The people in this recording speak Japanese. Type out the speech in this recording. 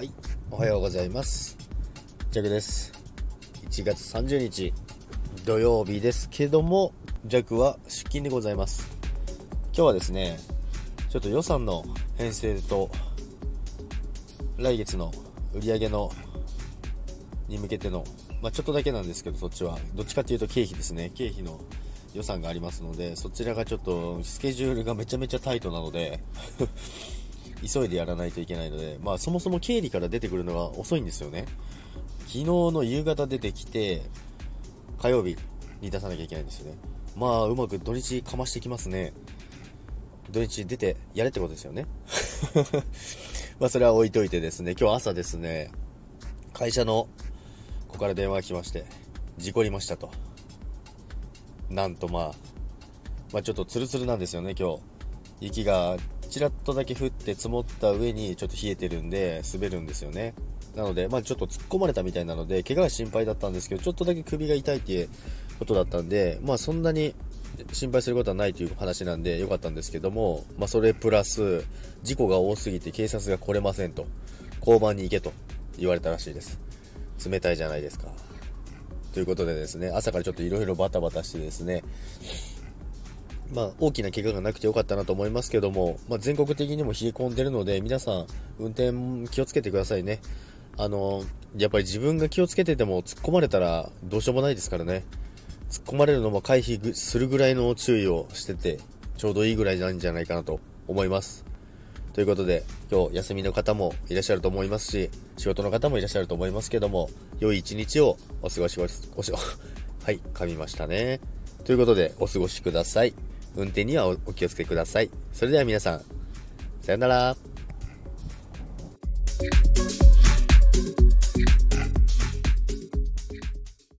はい、おはようございます。ジャクです。1月30日土曜日ですけども、ジャクは出勤でございます。今日はですね、ちょっと予算の編成と、来月の売り上げの、に向けての、まあ、ちょっとだけなんですけど、そっちは。どっちかっていうと経費ですね。経費の予算がありますので、そちらがちょっとスケジュールがめちゃめちゃタイトなので急いでやらないといけないので、まあそもそも経理から出てくるのが遅いんですよね。昨日の夕方出てきて、火曜日に出さなきゃいけないんですよね。まあうまく土日かましてきますね。土日出てやれってことですよね。まあそれは置いといてですね、今日朝ですね、会社の子から電話が来まして、事故りましたと。なんとまあ、まあちょっとツルツルなんですよね、今日。雪がちらっとだけ降って積もった上にちょっと冷えてるんで滑るんですよね。なので、まあちょっと突っ込まれたみたいなので、怪我が心配だったんですけど、ちょっとだけ首が痛いっていうことだったんで、まあそんなに心配することはないという話なんで良かったんですけども、まあそれプラス、事故が多すぎて警察が来れませんと、交番に行けと言われたらしいです。冷たいじゃないですか。ということでですね、朝からちょっと色々バタバタしてですね、まあ、大きな怪我がなくてよかったなと思いますけども、まあ、全国的にも冷え込んでるので、皆さん、運転気をつけてくださいね。あの、やっぱり自分が気をつけてても突っ込まれたらどうしようもないですからね。突っ込まれるのも回避するぐらいの注意をしてて、ちょうどいいぐらいなんじゃないかなと思います。ということで、今日休みの方もいらっしゃると思いますし、仕事の方もいらっしゃると思いますけども、良い一日をお過ごしおし、はい、噛みましたね。ということで、お過ごしください。運転にはお気をつけください。それでは皆さん、さよなら。